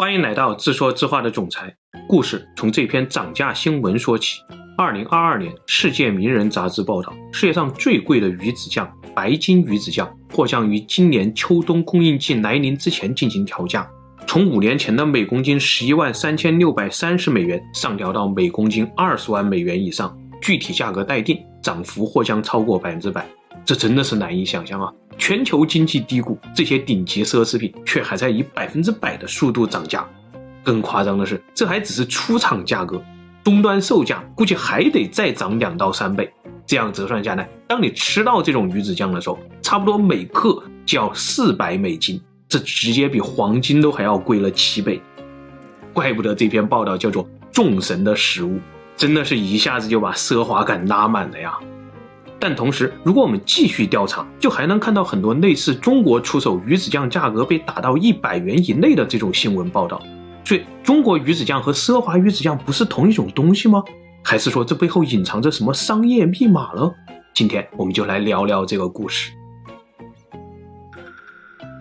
欢迎来到自说自话的总裁。故事从这篇涨价新闻说起。二零二二年，《世界名人》杂志报道，世界上最贵的鱼子酱——白金鱼子酱，或将于今年秋冬供应季来临之前进行调价，从五年前的每公斤十一万三千六百三十美元上调到每公斤二十万美元以上，具体价格待定，涨幅或将超过百分之百。这真的是难以想象啊！全球经济低谷，这些顶级奢侈品却还在以百分之百的速度涨价。更夸张的是，这还只是出厂价格，终端售价估计还得再涨两到三倍。这样折算下来，当你吃到这种鱼子酱的时候，差不多每克就要四百美金，这直接比黄金都还要贵了七倍。怪不得这篇报道叫做“众神的食物”，真的是一下子就把奢华感拉满了呀！但同时，如果我们继续调查，就还能看到很多类似中国出手鱼子酱价格被打到一百元以内的这种新闻报道。所以，中国鱼子酱和奢华鱼子酱不是同一种东西吗？还是说这背后隐藏着什么商业密码了？今天我们就来聊聊这个故事。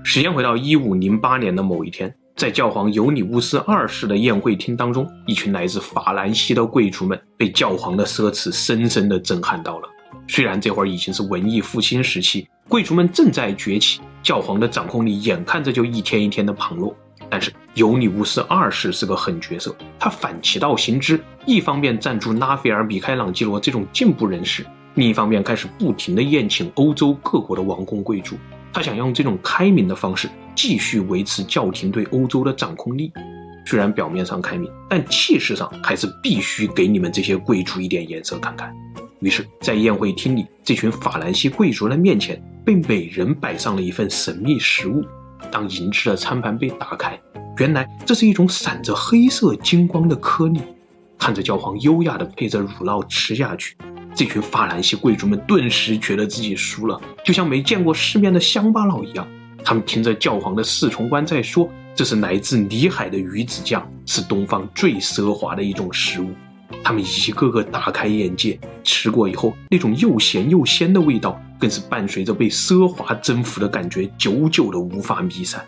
时间回到一五零八年的某一天，在教皇尤里乌斯二世的宴会厅当中，一群来自法兰西的贵族们被教皇的奢侈深深的震撼到了。虽然这会儿已经是文艺复兴时期，贵族们正在崛起，教皇的掌控力眼看着就一天一天的旁落，但是尤里乌斯二世是个狠角色，他反其道行之，一方面赞助拉斐尔、米开朗基罗这种进步人士，另一方面开始不停地宴请欧洲各国的王公贵族，他想用这种开明的方式继续维持教廷对欧洲的掌控力。虽然表面上开明，但气势上还是必须给你们这些贵族一点颜色看看。于是，在宴会厅里，这群法兰西贵族的面前被每人摆上了一份神秘食物。当银质的餐盘被打开，原来这是一种闪着黑色金光的颗粒。看着教皇优雅地配着乳酪吃下去，这群法兰西贵族们顿时觉得自己输了，就像没见过世面的乡巴佬一样。他们听着教皇的侍从官在说：“这是来自里海的鱼子酱，是东方最奢华的一种食物。”他们一个个大开眼界，吃过以后，那种又咸又鲜的味道，更是伴随着被奢华征服的感觉，久久的无法弥散。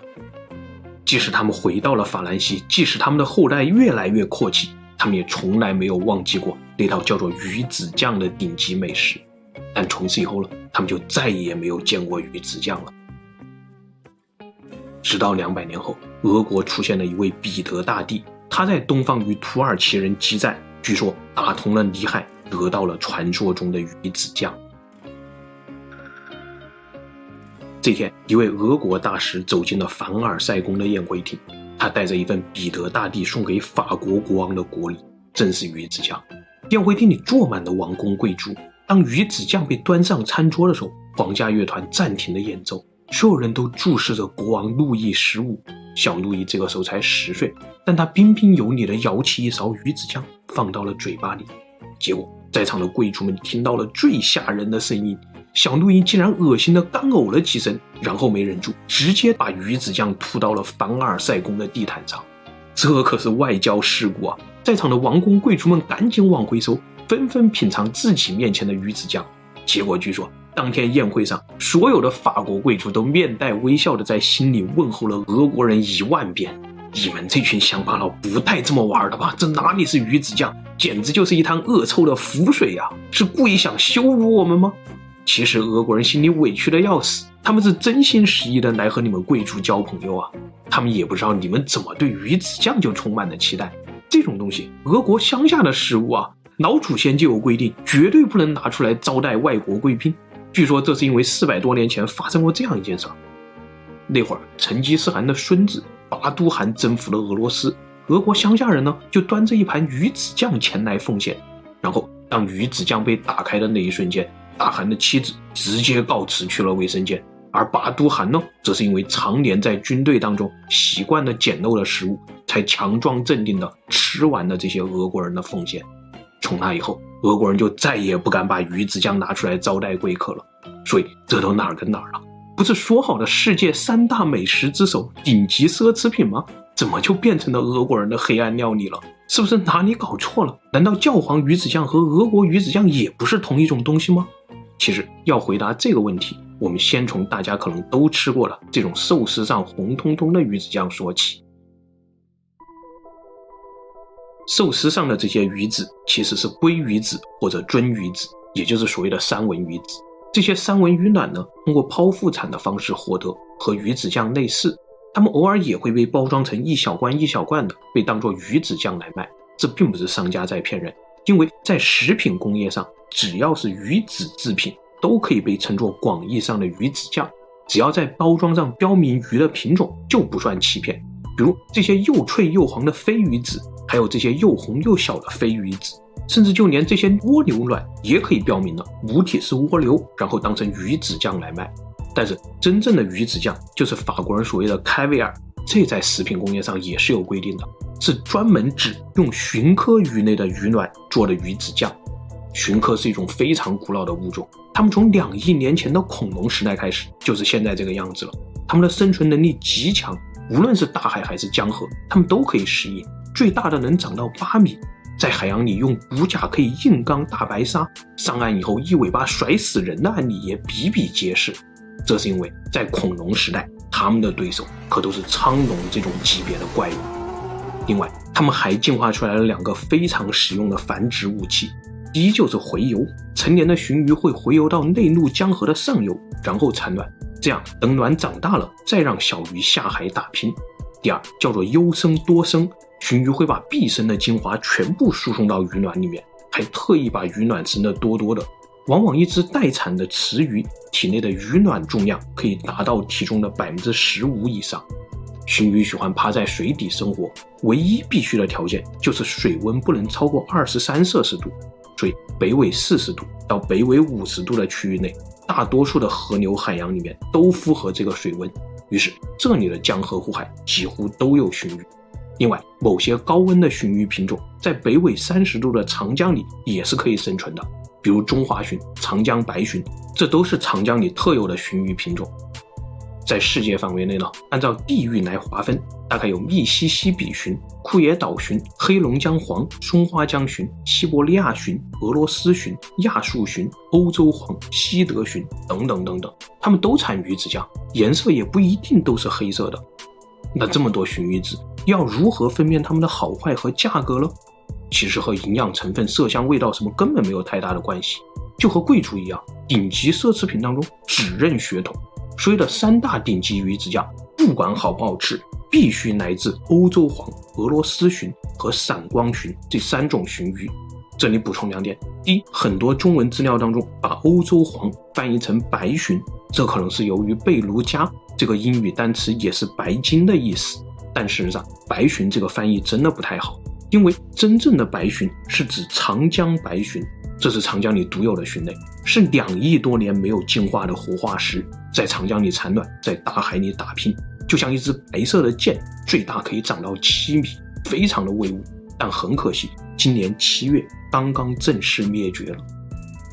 即使他们回到了法兰西，即使他们的后代越来越阔气，他们也从来没有忘记过那道叫做鱼子酱的顶级美食。但从此以后呢，他们就再也没有见过鱼子酱了。直到两百年后，俄国出现了一位彼得大帝，他在东方与土耳其人激战。据说打通了里海，得到了传说中的鱼子酱。这天，一位俄国大使走进了凡尔赛宫的宴会厅，他带着一份彼得大帝送给法国国王的国礼，正是鱼子酱。宴会厅里坐满了王公贵族。当鱼子酱被端上餐桌的时候，皇家乐团暂停了演奏，所有人都注视着国王路易十五。小路易这个时候才十岁，但他彬彬有礼地舀起一勺鱼子酱。放到了嘴巴里，结果在场的贵族们听到了最吓人的声音，小路易竟然恶心的干呕了几声，然后没忍住，直接把鱼子酱吐到了凡尔赛宫的地毯上。这可是外交事故啊！在场的王公贵族们赶紧往回收，纷纷品尝自己面前的鱼子酱。结果据说当天宴会上，所有的法国贵族都面带微笑的在心里问候了俄国人一万遍。你们这群乡巴佬不带这么玩的吧？这哪里是鱼子酱，简直就是一滩恶臭的腐水呀！是故意想羞辱我们吗？其实俄国人心里委屈的要死，他们是真心实意的来和你们贵族交朋友啊！他们也不知道你们怎么对鱼子酱就充满了期待。这种东西，俄国乡下的食物啊，老祖先就有规定，绝对不能拿出来招待外国贵宾。据说这是因为四百多年前发生过这样一件事儿，那会儿成吉思汗的孙子。拔都汗征服了俄罗斯，俄国乡下人呢就端着一盘鱼子酱前来奉献。然后当鱼子酱被打开的那一瞬间，大汗的妻子直接告辞去了卫生间，而拔都汗呢，则是因为常年在军队当中习惯了简陋的食物，才强装镇定的吃完了这些俄国人的奉献。从那以后，俄国人就再也不敢把鱼子酱拿出来招待贵客了。所以这都哪儿跟哪儿了？不是说好的世界三大美食之首、顶级奢侈品吗？怎么就变成了俄国人的黑暗料理了？是不是哪里搞错了？难道教皇鱼子酱和俄国鱼子酱也不是同一种东西吗？其实要回答这个问题，我们先从大家可能都吃过的这种寿司上红彤彤的鱼子酱说起。寿司上的这些鱼子其实是鲑鱼子或者鳟鱼子，也就是所谓的三文鱼子。这些三文鱼卵呢，通过剖腹产的方式获得，和鱼子酱类似。它们偶尔也会被包装成一小罐一小罐的，被当作鱼子酱来卖。这并不是商家在骗人，因为在食品工业上，只要是鱼子制品，都可以被称作广义上的鱼子酱。只要在包装上标明鱼的品种，就不算欺骗。比如这些又脆又黄的飞鱼子，还有这些又红又小的飞鱼子，甚至就连这些蜗牛卵也可以标明了母体是蜗牛，然后当成鱼子酱来卖。但是真正的鱼子酱就是法国人所谓的开胃尔，这在食品工业上也是有规定的，是专门指用鲟科鱼类的鱼卵做的鱼子酱。鲟科是一种非常古老的物种，它们从两亿年前的恐龙时代开始就是现在这个样子了。它们的生存能力极强，无论是大海还是江河，它们都可以适应。最大的能长到八米，在海洋里用骨架可以硬刚大白鲨，上岸以后一尾巴甩死人的案例也比比皆是。这是因为在恐龙时代，他们的对手可都是沧龙这种级别的怪物。另外，他们还进化出来了两个非常实用的繁殖武器：第一就是洄游，成年的鲟鱼会洄游到内陆江河的上游，然后产卵，这样等卵长大了再让小鱼下海打拼；第二叫做优生多生，鲟鱼会把毕生的精华全部输送到鱼卵里面，还特意把鱼卵生得多多的。往往一只待产的雌鱼体内的鱼卵重量可以达到体重的百分之十五以上。鲟鱼喜欢趴在水底生活，唯一必须的条件就是水温不能超过二十三摄氏度。所以北纬四十度到北纬五十度的区域内，大多数的河流海洋里面都符合这个水温，于是这里的江河湖海几乎都有鲟鱼。另外，某些高温的鲟鱼品种在北纬三十度的长江里也是可以生存的。比如中华鲟、长江白鲟，这都是长江里特有的鲟鱼品种。在世界范围内呢，按照地域来划分，大概有密西西比鲟、库页岛鲟、黑龙江黄、松花江鲟、西伯利亚鲟、俄罗斯鲟、亚述鲟、欧洲黄、西德鲟等等等等，它们都产鱼子酱，颜色也不一定都是黑色的。那这么多鲟鱼子，要如何分辨它们的好坏和价格呢？其实和营养成分、色香味道什么根本没有太大的关系，就和贵族一样，顶级奢侈品当中只认血统。所谓的三大顶级鱼子酱，不管好不好吃，必须来自欧洲黄、俄罗斯鲟和闪光鲟这三种鲟鱼。这里补充两点：第一，很多中文资料当中把欧洲黄翻译成白鲟，这可能是由于贝卢加这个英语单词也是白金的意思，但事实上，白鲟这个翻译真的不太好。因为真正的白鲟是指长江白鲟，这是长江里独有的鲟类，是两亿多年没有进化的活化石，在长江里产卵，在大海里打拼，就像一只白色的箭，最大可以长到七米，非常的威武。但很可惜，今年七月刚刚正式灭绝了。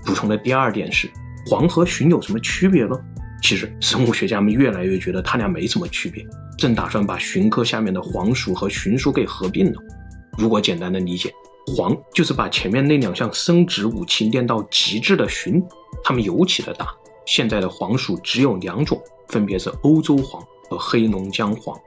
补充的第二点是，黄和鲟有什么区别呢？其实生物学家们越来越觉得它俩没什么区别，正打算把鲟科下面的黄鼠和鲟属给合并了。如果简单的理解，黄就是把前面那两项生殖武器练到极致的鲟，它们尤其的大。现在的黄鼠只有两种，分别是欧洲黄和黑龙江黄。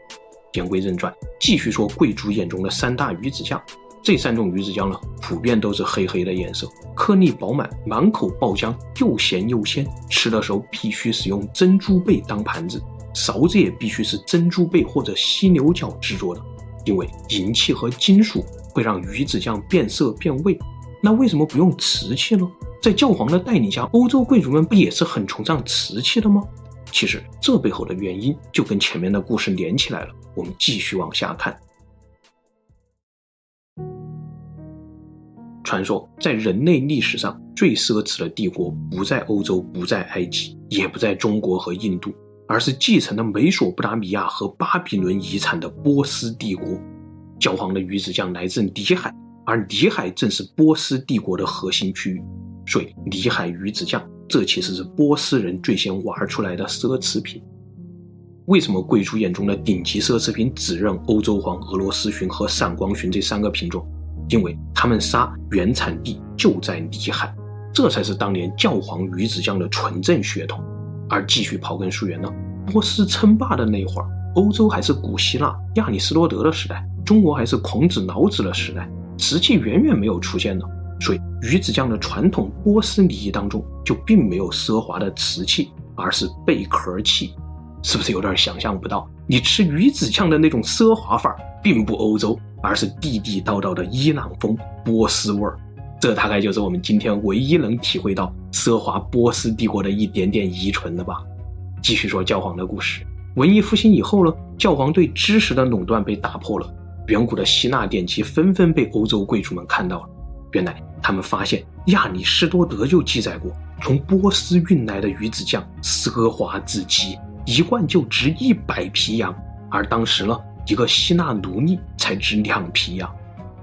言归正传，继续说贵族眼中的三大鱼子酱。这三种鱼子酱呢，普遍都是黑黑的颜色，颗粒饱满，满口爆浆，又咸又鲜。吃的时候必须使用珍珠贝当盘子，勺子也必须是珍珠贝或者犀牛角制作的。因为银器和金属会让鱼子酱变色变味，那为什么不用瓷器呢？在教皇的带领下，欧洲贵族们不也是很崇尚瓷器的吗？其实这背后的原因就跟前面的故事连起来了。我们继续往下看。传说在人类历史上最奢侈的帝国不在欧洲，不在埃及，也不在中国和印度。而是继承了美索不达米亚和巴比伦遗产的波斯帝国。教皇的鱼子酱来自里海，而里海正是波斯帝国的核心区域，所以里海鱼子酱这其实是波斯人最先玩出来的奢侈品。为什么贵族眼中的顶级奢侈品只认欧洲黄、俄罗斯鲟和闪光鲟这三个品种？因为他们仨原产地就在里海，这才是当年教皇鱼子酱的纯正血统。而继续刨根溯源呢，波斯称霸的那会儿，欧洲还是古希腊亚里士多德的时代，中国还是孔子老子的时代。瓷器远远没有出现呢，所以鱼子酱的传统波斯礼仪当中就并没有奢华的瓷器，而是贝壳器，是不是有点想象不到？你吃鱼子酱的那种奢华范儿，并不欧洲，而是地地道道的伊朗风波斯味儿。这大概就是我们今天唯一能体会到奢华波斯帝国的一点点遗存了吧。继续说教皇的故事。文艺复兴以后呢，教皇对知识的垄断被打破了。远古的希腊典籍纷纷被欧洲贵族们看到了。原来他们发现亚里士多德就记载过，从波斯运来的鱼子酱奢华至极，一罐就值一百皮洋。而当时呢，一个希腊奴隶才值两皮洋。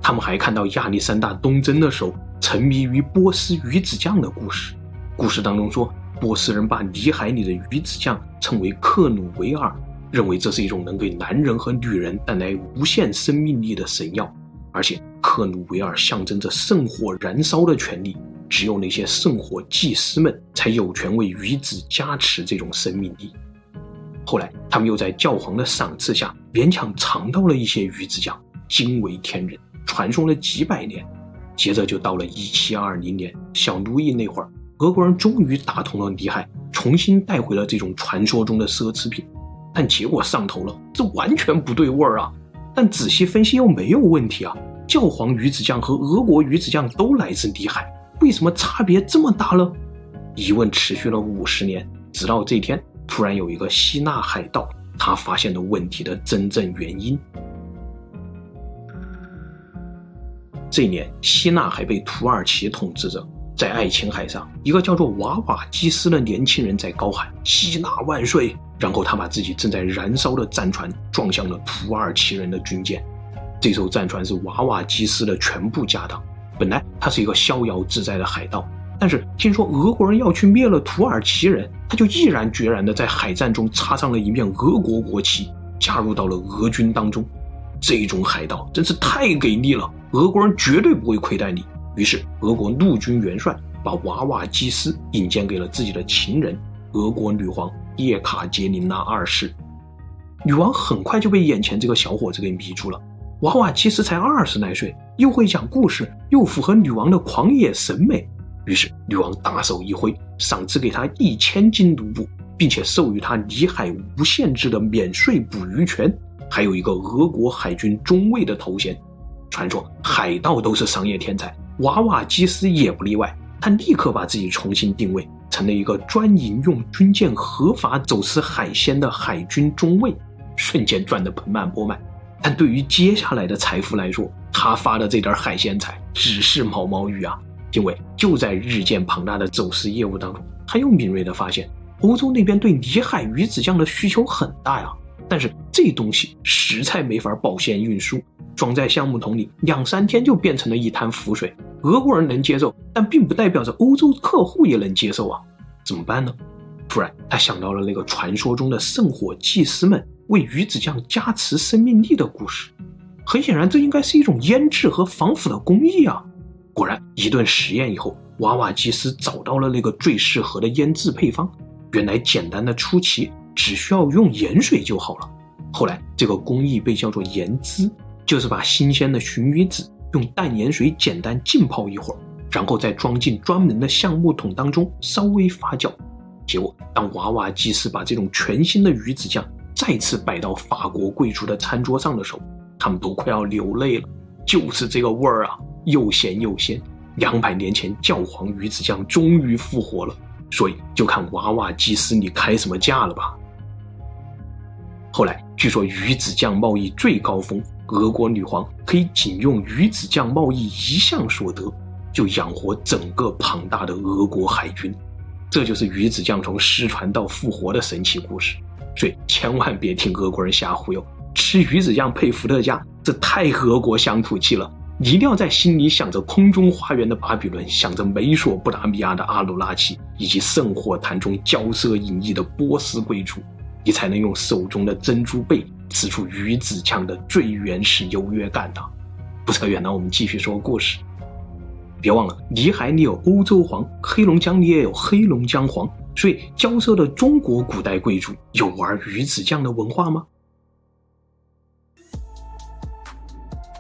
他们还看到亚历山大东征的时候，沉迷于波斯鱼子酱的故事。故事当中说。波斯人把里海里的鱼子酱称为克努维尔，认为这是一种能给男人和女人带来无限生命力的神药，而且克努维尔象征着圣火燃烧的权利，只有那些圣火祭司们才有权为鱼子加持这种生命力。后来，他们又在教皇的赏赐下勉强尝到了一些鱼子酱，惊为天人，传说了几百年。接着就到了一七二零年，小路易那会儿。俄国人终于打通了里海，重新带回了这种传说中的奢侈品，但结果上头了，这完全不对味儿啊！但仔细分析又没有问题啊。教皇鱼子酱和俄国鱼子酱都来自里海，为什么差别这么大呢？疑问持续了五十年，直到这天，突然有一个希腊海盗，他发现了问题的真正原因。这一年，希腊还被土耳其统治着。在爱琴海上，一个叫做瓦瓦基斯的年轻人在高喊“希腊万岁”，然后他把自己正在燃烧的战船撞向了土耳其人的军舰。这艘战船是瓦瓦基斯的全部家当。本来他是一个逍遥自在的海盗，但是听说俄国人要去灭了土耳其人，他就毅然决然地在海战中插上了一面俄国国旗，加入到了俄军当中。这种海盗真是太给力了，俄国人绝对不会亏待你。于是，俄国陆军元帅把瓦瓦基斯引荐给了自己的情人俄国女皇叶卡捷琳娜二世。女王很快就被眼前这个小伙子给迷住了。瓦瓦基斯才二十来岁，又会讲故事，又符合女王的狂野审美。于是，女王大手一挥，赏赐给他一千斤卢布，并且授予他里海无限制的免税捕鱼权，还有一个俄国海军中尉的头衔。传说海盗都是商业天才。瓦瓦基斯也不例外，他立刻把自己重新定位成了一个专营用军舰合法走私海鲜的海军中尉，瞬间赚得盆满钵满。但对于接下来的财富来说，他发的这点海鲜财只是毛毛雨啊！因为就在日渐庞大的走私业务当中，他又敏锐地发现，欧洲那边对里海鱼子酱的需求很大呀，但是这东西实在没法保鲜运输。装在橡木桶里，两三天就变成了一滩浮水。俄国人能接受，但并不代表着欧洲客户也能接受啊！怎么办呢？突然，他想到了那个传说中的圣火祭司们为鱼子酱加持生命力的故事。很显然，这应该是一种腌制和防腐的工艺啊！果然，一顿实验以后，瓦瓦基斯找到了那个最适合的腌制配方。原来，简单的出奇，只需要用盐水就好了。后来，这个工艺被叫做盐渍。就是把新鲜的鲟鱼子用淡盐水简单浸泡一会儿，然后再装进专门的橡木桶当中稍微发酵。结果，当瓦瓦基斯把这种全新的鱼子酱再次摆到法国贵族的餐桌上的时候，他们都快要流泪了。就是这个味儿啊，又咸又鲜。两百年前教皇鱼子酱终于复活了，所以就看瓦瓦基斯你开什么价了吧。后来据说鱼子酱贸易最高峰。俄国女皇可以仅用鱼子酱贸易一项所得，就养活整个庞大的俄国海军。这就是鱼子酱从失传到复活的神奇故事。所以千万别听俄国人瞎忽悠，吃鱼子酱配伏特加，这太俄国乡土气了。一定要在心里想着空中花园的巴比伦，想着美索不达米亚的阿努拉奇，以及圣火坛中骄奢淫逸的波斯贵族，你才能用手中的珍珠贝。吃出鱼子酱的最原始优越感的。不扯远了，我们继续说故事。别忘了，里海里有欧洲黄，黑龙江里也有黑龙江黄，所以骄奢的中国古代贵族有玩鱼子酱的文化吗？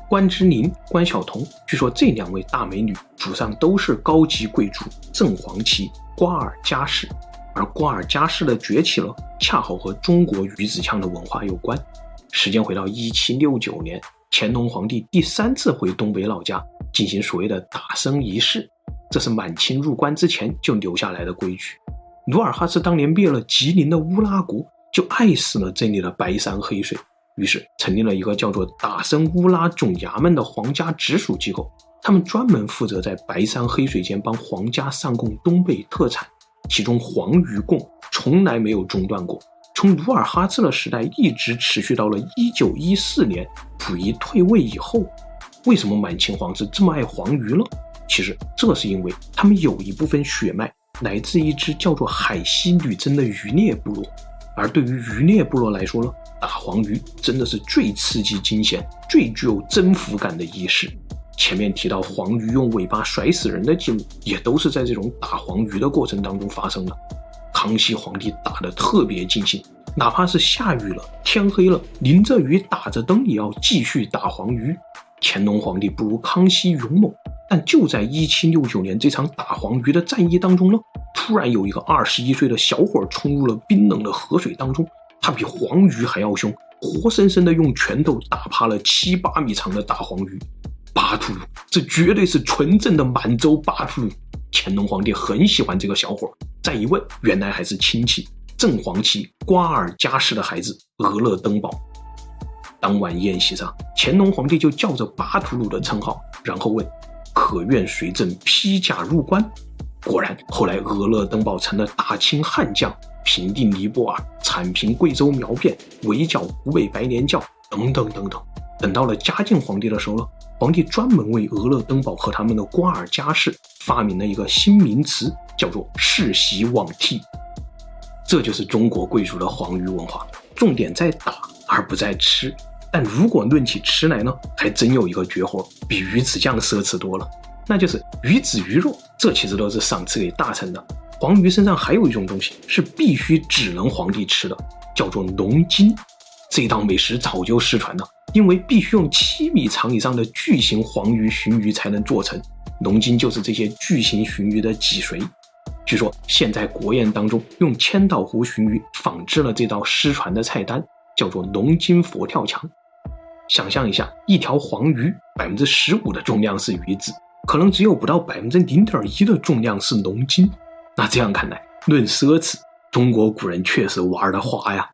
关之琳、关晓彤，据说这两位大美女祖上都是高级贵族正黄旗瓜尔佳氏，而瓜尔佳氏的崛起了，恰好和中国鱼子酱的文化有关。时间回到一七六九年，乾隆皇帝第三次回东北老家进行所谓的打僧仪式，这是满清入关之前就留下来的规矩。努尔哈赤当年灭了吉林的乌拉国，就爱死了这里的白山黑水。于是成立了一个叫做打僧乌拉总衙门的皇家直属机构，他们专门负责在白山黑水间帮皇家上供东北特产，其中黄鱼供从来没有中断过，从努尔哈赤的时代一直持续到了一九一四年溥仪退位以后。为什么满清皇室这么爱黄鱼呢？其实这是因为他们有一部分血脉来自一支叫做海西女真的渔猎部落，而对于渔猎部落来说呢，打黄鱼真的是最刺激、惊险、最具有征服感的仪式。前面提到黄鱼用尾巴甩死人的记录，也都是在这种打黄鱼的过程当中发生的。康熙皇帝打得特别尽兴，哪怕是下雨了、天黑了，淋着雨、打着灯，也要继续打黄鱼。乾隆皇帝不如康熙勇猛，但就在一七六九年这场打黄鱼的战役当中呢，突然有一个二十一岁的小伙冲入了冰冷的河水当中。他比黄鱼还要凶，活生生的用拳头打趴了七八米长的大黄鱼。巴图鲁，这绝对是纯正的满洲巴图鲁。乾隆皇帝很喜欢这个小伙，再一问，原来还是亲戚正黄旗瓜尔佳氏的孩子额勒登堡。当晚宴席上，乾隆皇帝就叫着巴图鲁的称号，然后问：“可愿随朕披甲入关？”果然，后来额勒登堡成了大清悍将。平定尼泊尔，铲平贵州苗变，围剿湖北白莲教，等等等等。等到了嘉靖皇帝的时候呢，皇帝专门为额勒登堡和他们的瓜尔佳氏发明了一个新名词，叫做世袭罔替。这就是中国贵族的皇鱼文化，重点在打而不在吃。但如果论起吃来呢，还真有一个绝活，比鱼子酱奢侈多了，那就是鱼子鱼肉。这其实都是赏赐给大臣的。黄鱼身上还有一种东西是必须只能皇帝吃的，叫做龙筋。这道美食早就失传了，因为必须用七米长以上的巨型黄鱼鲟鱼才能做成。龙筋就是这些巨型鲟鱼的脊髓。据说现在国宴当中用千岛湖鲟鱼仿制了这道失传的菜单，叫做龙筋佛跳墙。想象一下，一条黄鱼百分之十五的重量是鱼子，可能只有不到百分之零点一的重量是龙筋。那这样看来，论奢侈，中国古人确实玩的花呀。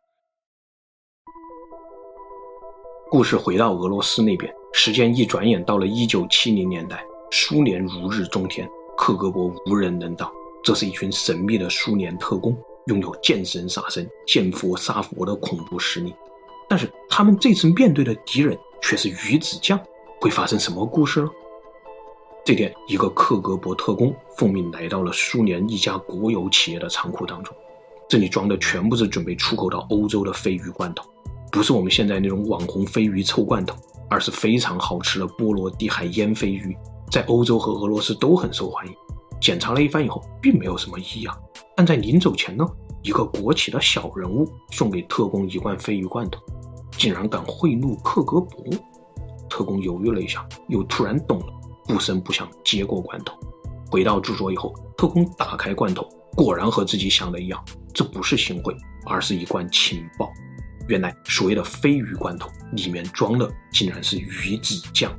故事回到俄罗斯那边，时间一转眼到了一九七零年代，苏联如日中天，克格勃无人能挡。这是一群神秘的苏联特工，拥有见神杀神、见佛杀佛的恐怖实力。但是他们这次面对的敌人却是鱼子酱，会发生什么故事呢？这天，一个克格勃特工奉命来到了苏联一家国有企业的仓库当中，这里装的全部是准备出口到欧洲的鲱鱼罐头，不是我们现在那种网红鲱鱼臭罐头，而是非常好吃的波罗的海腌鲱鱼，在欧洲和俄罗斯都很受欢迎。检查了一番以后，并没有什么异样，但在临走前呢，一个国企的小人物送给特工一罐鲱鱼罐头，竟然敢贿赂克格勃。特工犹豫了一下，又突然懂了。不声不响接过罐头，回到住所以后，特工打开罐头，果然和自己想的一样，这不是行贿，而是一罐情报。原来所谓的鲱鱼罐头里面装的竟然是鱼子酱，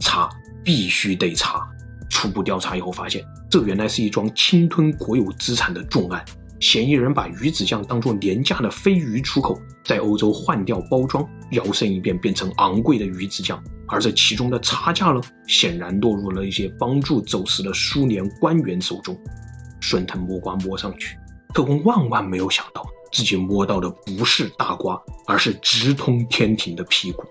查必须得查。初步调查以后发现，这原来是一桩侵吞国有资产的重案。嫌疑人把鱼子酱当作廉价的鲱鱼出口，在欧洲换掉包装，摇身一变变成昂贵的鱼子酱，而这其中的差价呢，显然落入了一些帮助走私的苏联官员手中。顺藤摸瓜摸上去，特工万万没有想到，自己摸到的不是大瓜，而是直通天庭的屁股。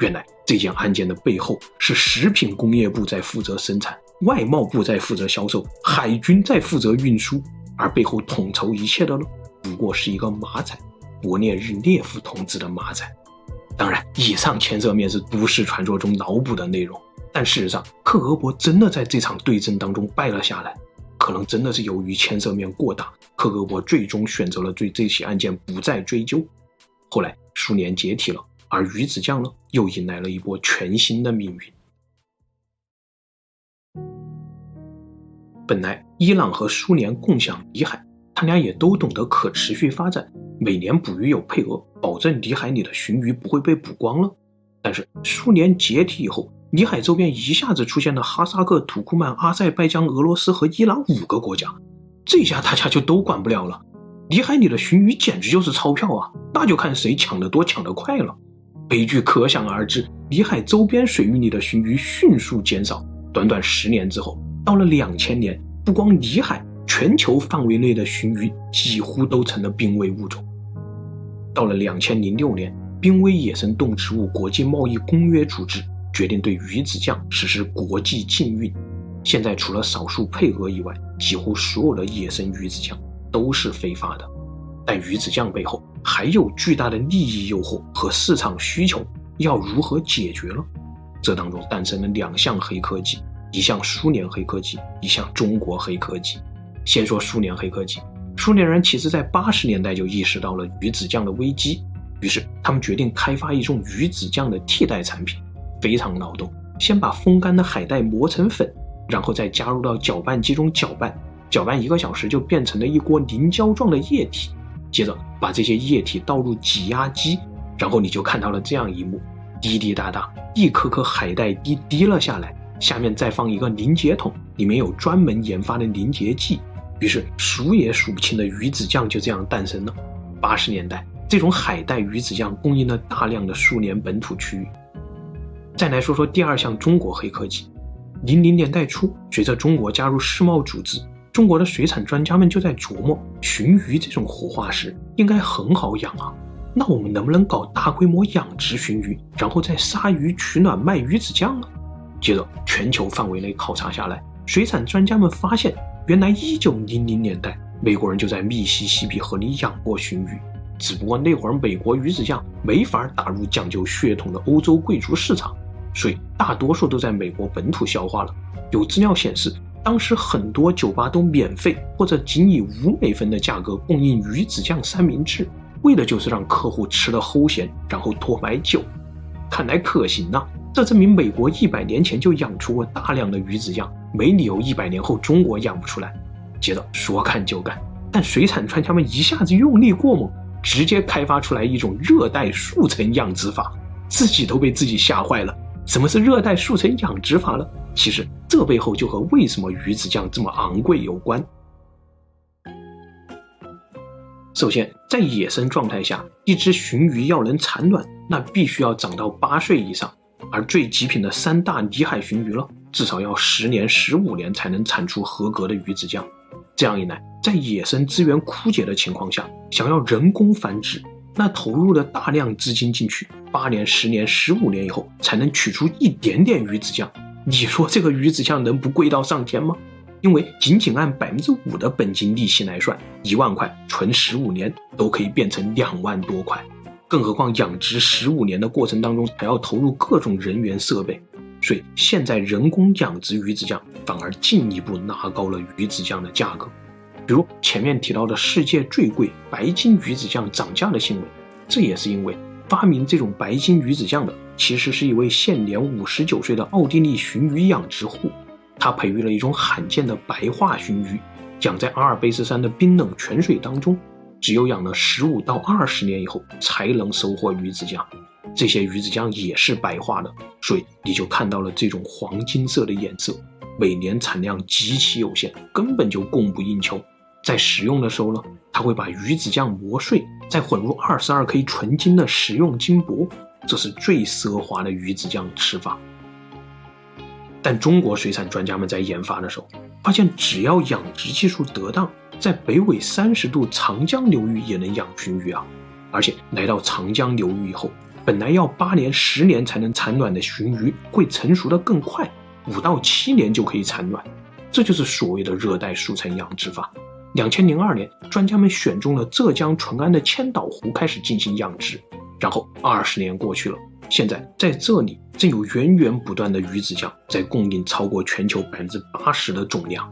原来这件案件的背后是食品工业部在负责生产，外贸部在负责销售，海军在负责运输。而背后统筹一切的呢，不过是一个马仔，勃列日涅夫同志的马仔。当然，以上牵涉面是都市传说中脑补的内容，但事实上，克格勃真的在这场对阵当中败了下来。可能真的是由于牵涉面过大，克格勃最终选择了对这起案件不再追究。后来，苏联解体了，而鱼子酱呢，又迎来了一波全新的命运。本来伊朗和苏联共享里海，他俩也都懂得可持续发展，每年捕鱼有配额，保证里海里的鲟鱼不会被捕光了。但是苏联解体以后，里海周边一下子出现了哈萨克、土库曼、阿塞拜疆、俄罗斯和伊朗五个国家，这下大家就都管不了了。里海里的鲟鱼简直就是钞票啊，那就看谁抢得多、抢得快了。悲剧可想而知，里海周边水域里的鲟鱼迅速减少。短短十年之后，到了两千年，不光里海，全球范围内的鲟鱼几乎都成了濒危物种。到了两千零六年，濒危野生动植物国际贸易公约组织决定对鱼子酱实施国际禁运。现在除了少数配额以外，几乎所有的野生鱼子酱都是非法的，但鱼子酱背后还有巨大的利益诱惑和市场需求，要如何解决呢？这当中诞生了两项黑科技，一项苏联黑科技，一项中国黑科技。先说苏联黑科技，苏联人其实在八十年代就意识到了鱼子酱的危机，于是他们决定开发一种鱼子酱的替代产品，非常脑洞，先把风干的海带磨成粉，然后再加入到搅拌机中搅拌。搅拌一个小时就变成了一锅凝胶状的液体，接着把这些液体倒入挤压机，然后你就看到了这样一幕：滴滴答答，一颗颗海带滴滴了下来，下面再放一个凝结桶，里面有专门研发的凝结剂，于是数也数不清的鱼子酱就这样诞生了。八十年代，这种海带鱼子酱供应了大量的苏联本土区域。再来说说第二项中国黑科技：零零年代初，随着中国加入世贸组织。中国的水产专家们就在琢磨，鲟鱼这种活化石应该很好养啊，那我们能不能搞大规模养殖鲟鱼，然后再杀鱼取卵卖鱼子酱呢？接着，全球范围内考察下来，水产专家们发现，原来一九零零年代，美国人就在密西西比河里养过鲟鱼，只不过那会儿美国鱼子酱没法打入讲究血统的欧洲贵族市场，所以大多数都在美国本土消化了。有资料显示。当时很多酒吧都免费或者仅以五美分的价格供应鱼子酱三明治，为的就是让客户吃了齁咸，然后多买酒。看来可行啊！这证明美国一百年前就养出过大量的鱼子酱，没理由一百年后中国养不出来。接着说干就干，但水产专家们一下子用力过猛，直接开发出来一种热带树层养殖法，自己都被自己吓坏了。什么是热带树层养殖法呢？其实这背后就和为什么鱼子酱这么昂贵有关。首先，在野生状态下，一只鲟鱼要能产卵，那必须要长到八岁以上，而最极品的三大里海鲟鱼了，至少要十年、十五年才能产出合格的鱼子酱。这样一来，在野生资源枯竭的情况下，想要人工繁殖。那投入了大量资金进去，八年、十年、十五年以后才能取出一点点鱼子酱。你说这个鱼子酱能不贵到上天吗？因为仅仅按百分之五的本金利息来算，一万块存十五年都可以变成两万多块。更何况养殖十五年的过程当中还要投入各种人员设备，所以现在人工养殖鱼子酱反而进一步拉高了鱼子酱的价格。比如前面提到的世界最贵白金鱼子酱涨价的新闻，这也是因为发明这种白金鱼子酱的其实是一位现年五十九岁的奥地利鲟鱼养殖户，他培育了一种罕见的白化鲟鱼，养在阿尔卑斯山的冰冷泉水当中，只有养了十五到二十年以后才能收获鱼子酱，这些鱼子酱也是白化的，所以你就看到了这种黄金色的颜色，每年产量极其有限，根本就供不应求。在食用的时候呢，他会把鱼子酱磨碎，再混入二十二 K 纯金的食用金箔，这是最奢华的鱼子酱吃法。但中国水产专家们在研发的时候，发现只要养殖技术得当，在北纬三十度长江流域也能养鲟鱼啊！而且来到长江流域以后，本来要八年、十年才能产卵的鲟鱼，会成熟的更快，五到七年就可以产卵。这就是所谓的热带树层养殖法。两千零二年，专家们选中了浙江淳安的千岛湖开始进行养殖，然后二十年过去了，现在在这里正有源源不断的鱼子酱在供应，超过全球百分之八十的总量。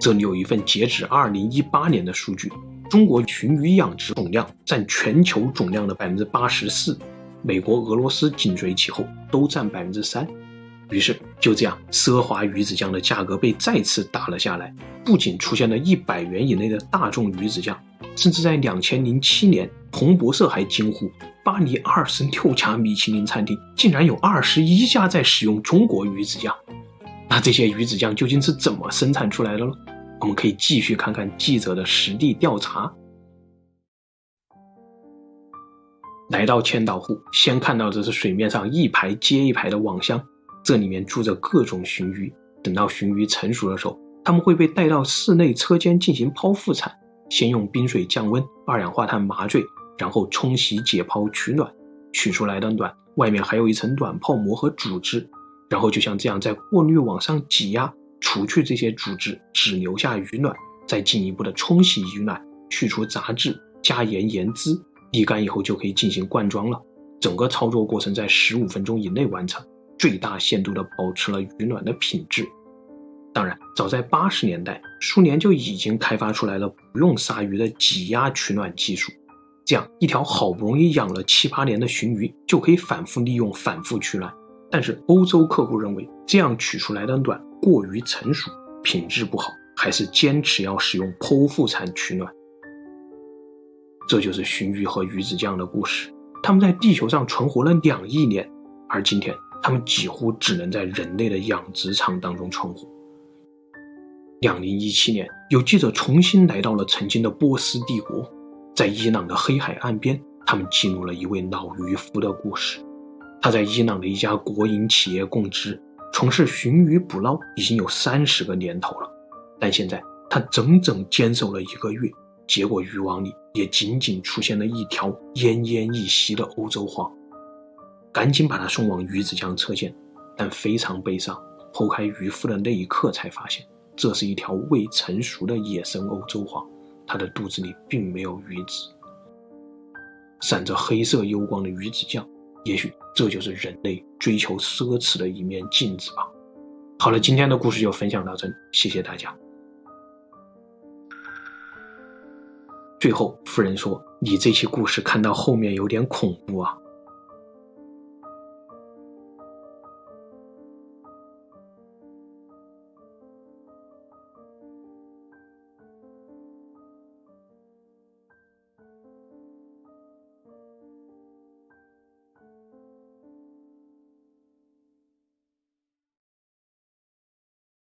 这里有一份截止二零一八年的数据，中国鲟鱼养殖总量占全球总量的百分之八十四，美国、俄罗斯紧随其后，都占百分之三。于是就这样，奢华鱼子酱的价格被再次打了下来。不仅出现了一百元以内的大众鱼子酱，甚至在两千零七年，彭博社还惊呼：巴黎二十六家米其林餐厅竟然有二十一家在使用中国鱼子酱。那这些鱼子酱究竟是怎么生产出来的呢？我们可以继续看看记者的实地调查。来到千岛湖，先看到的是水面上一排接一排的网箱。这里面住着各种鲟鱼，等到鲟鱼成熟的时候，它们会被带到室内车间进行剖腹产，先用冰水降温、二氧化碳麻醉，然后冲洗解剖取卵，取出来的卵外面还有一层卵泡膜和组织，然后就像这样在过滤网上挤压，除去这些组织，只留下鱼卵，再进一步的冲洗鱼卵，去除杂质，加盐盐渍，沥干以后就可以进行灌装了。整个操作过程在十五分钟以内完成。最大限度的保持了鱼卵的品质。当然，早在八十年代，苏联就已经开发出来了不用鲨鱼的挤压取卵技术。这样一条好不容易养了七八年的鲟鱼就可以反复利用、反复取卵。但是欧洲客户认为这样取出来的卵过于成熟，品质不好，还是坚持要使用剖腹产取卵。这就是鲟鱼和鱼子酱的故事。它们在地球上存活了两亿年，而今天。它们几乎只能在人类的养殖场当中存活。两零一七年，有记者重新来到了曾经的波斯帝国，在伊朗的黑海岸边，他们记录了一位老渔夫的故事。他在伊朗的一家国营企业供职，从事鲟鱼捕捞已经有三十个年头了，但现在他整整坚守了一个月，结果渔网里也仅仅出现了一条奄奄一息的欧洲黄。赶紧把他送往鱼子酱车间，但非常悲伤，剖开鱼腹的那一刻才发现，这是一条未成熟的野生欧洲黄，它的肚子里并没有鱼子。闪着黑色幽光的鱼子酱，也许这就是人类追求奢侈的一面镜子吧。好了，今天的故事就分享到这里，谢谢大家。最后，夫人说：“你这期故事看到后面有点恐怖啊。”